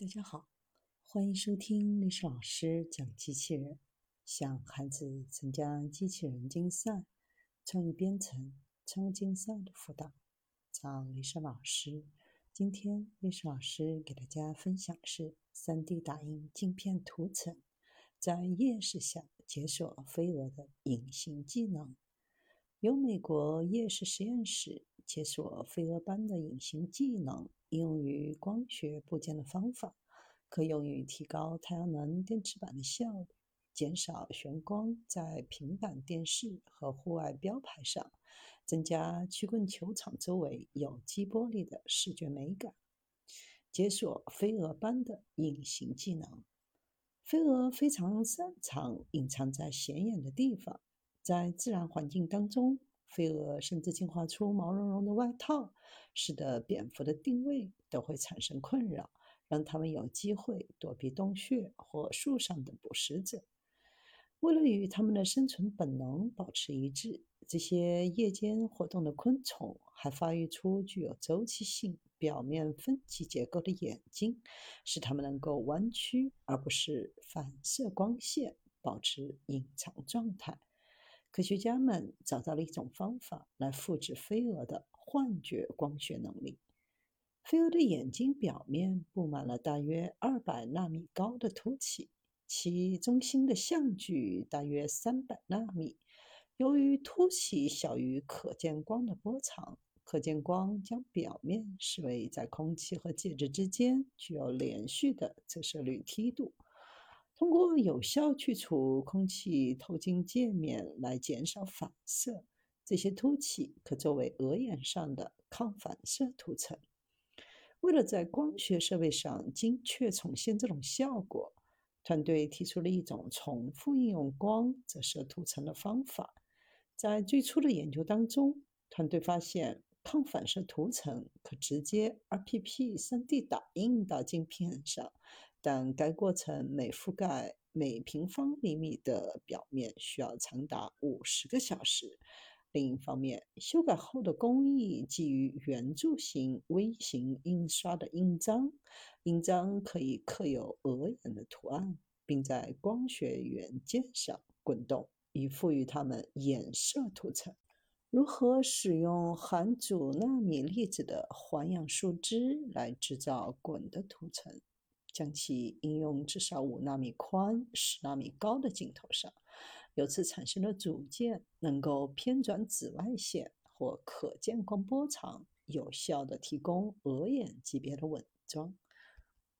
大家好，欢迎收听历史老师讲机器人，向孩子参加机器人竞赛、创意编程、创意竞赛的辅导，找历史老师。今天历史老师给大家分享的是 3D 打印镜片涂层在夜视下解锁飞蛾的隐形技能。由美国夜视实验室解锁飞蛾般的隐形技能。应用于光学部件的方法，可用于提高太阳能电池板的效率，减少眩光在平板电视和户外标牌上，增加曲棍球场周围有机玻璃的视觉美感。解锁飞蛾般的隐形技能，飞蛾非常擅长隐藏在显眼的地方，在自然环境当中。飞蛾甚至进化出毛茸茸的外套，使得蝙蝠的定位都会产生困扰，让它们有机会躲避洞穴或树上的捕食者。为了与它们的生存本能保持一致，这些夜间活动的昆虫还发育出具有周期性、表面分级结构的眼睛，使它们能够弯曲而不是反射光线，保持隐藏状态。科学家们找到了一种方法来复制飞蛾的幻觉光学能力。飞蛾的眼睛表面布满了大约二百纳米高的凸起，其中心的相距大约三百纳米。由于凸起小于可见光的波长，可见光将表面视为在空气和介质之间具有连续的折射率梯度。通过有效去除空气透进界面来减少反射，这些凸起可作为额眼上的抗反射涂层。为了在光学设备上精确重现这种效果，团队提出了一种重复应用光折射涂层的方法。在最初的研究当中，团队发现抗反射涂层可直接 RPP 3D 打印到镜片上。但该过程每覆盖每平方厘米的表面需要长达五十个小时。另一方面，修改后的工艺基于圆柱形微型印刷的印章，印章可以刻有额眼的图案，并在光学元件上滚动，以赋予它们衍射涂层。如何使用含主纳米粒子的环氧树脂来制造滚的涂层？将其应用至少五纳米宽、十纳米高的镜头上，由此产生的组件能够偏转紫外线或可见光波长，有效地提供额眼级别的稳装。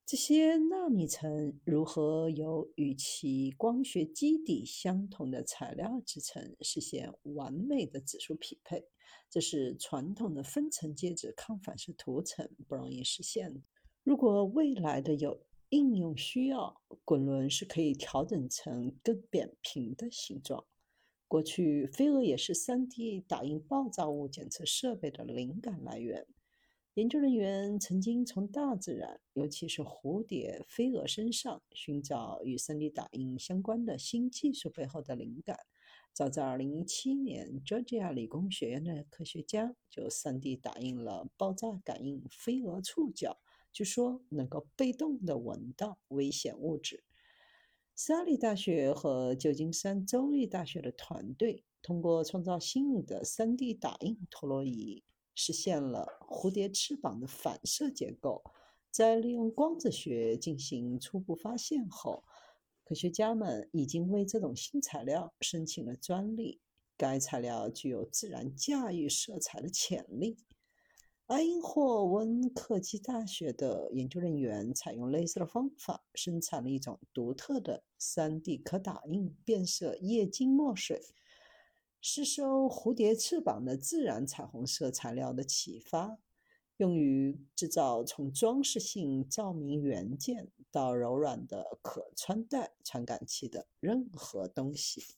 这些纳米层如何由与其光学基底相同的材料制成，实现完美的指数匹配，这是传统的分层介质抗反射涂层不容易实现的。如果未来的有应用需要，滚轮是可以调整成更扁平的形状。过去，飞蛾也是 3D 打印爆炸物检测设备的灵感来源。研究人员曾经从大自然，尤其是蝴蝶、飞蛾身上寻找与 3D 打印相关的新技术背后的灵感。早在2017年，Georgia 理工学院的科学家就 3D 打印了爆炸感应飞蛾触角。据说能够被动地闻到危险物质。沙利大学和旧金山州立大学的团队通过创造新颖的 3D 打印陀螺仪，实现了蝴蝶翅膀的反射结构。在利用光子学进行初步发现后，科学家们已经为这种新材料申请了专利。该材料具有自然驾驭色彩的潜力。埃因霍温科技大学的研究人员采用类似的方法，生产了一种独特的 3D 可打印变色液晶墨水，是受蝴蝶翅膀的自然彩虹色材料的启发，用于制造从装饰性照明元件到柔软的可穿戴传感器的任何东西。